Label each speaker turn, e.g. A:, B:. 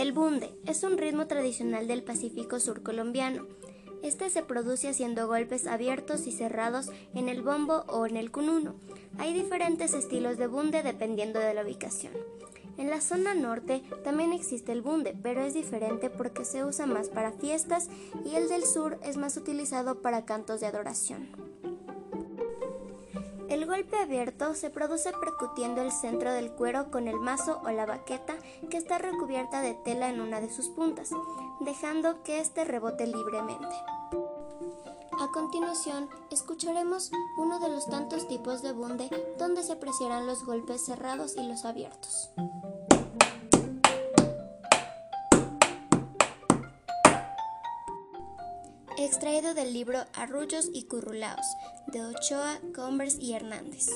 A: El bunde es un ritmo tradicional del Pacífico sur colombiano. Este se produce haciendo golpes abiertos y cerrados en el bombo o en el cununo. Hay diferentes estilos de bunde dependiendo de la ubicación. En la zona norte también existe el bunde, pero es diferente porque se usa más para fiestas y el del sur es más utilizado para cantos de adoración. El golpe abierto se produce percutiendo el centro del cuero con el mazo o la baqueta que está recubierta de tela en una de sus puntas, dejando que éste rebote libremente. A continuación, escucharemos uno de los tantos tipos de bunde donde se apreciarán los golpes cerrados y los abiertos. Extraído del libro Arrullos y Currulaos de Ochoa, Converse y Hernández.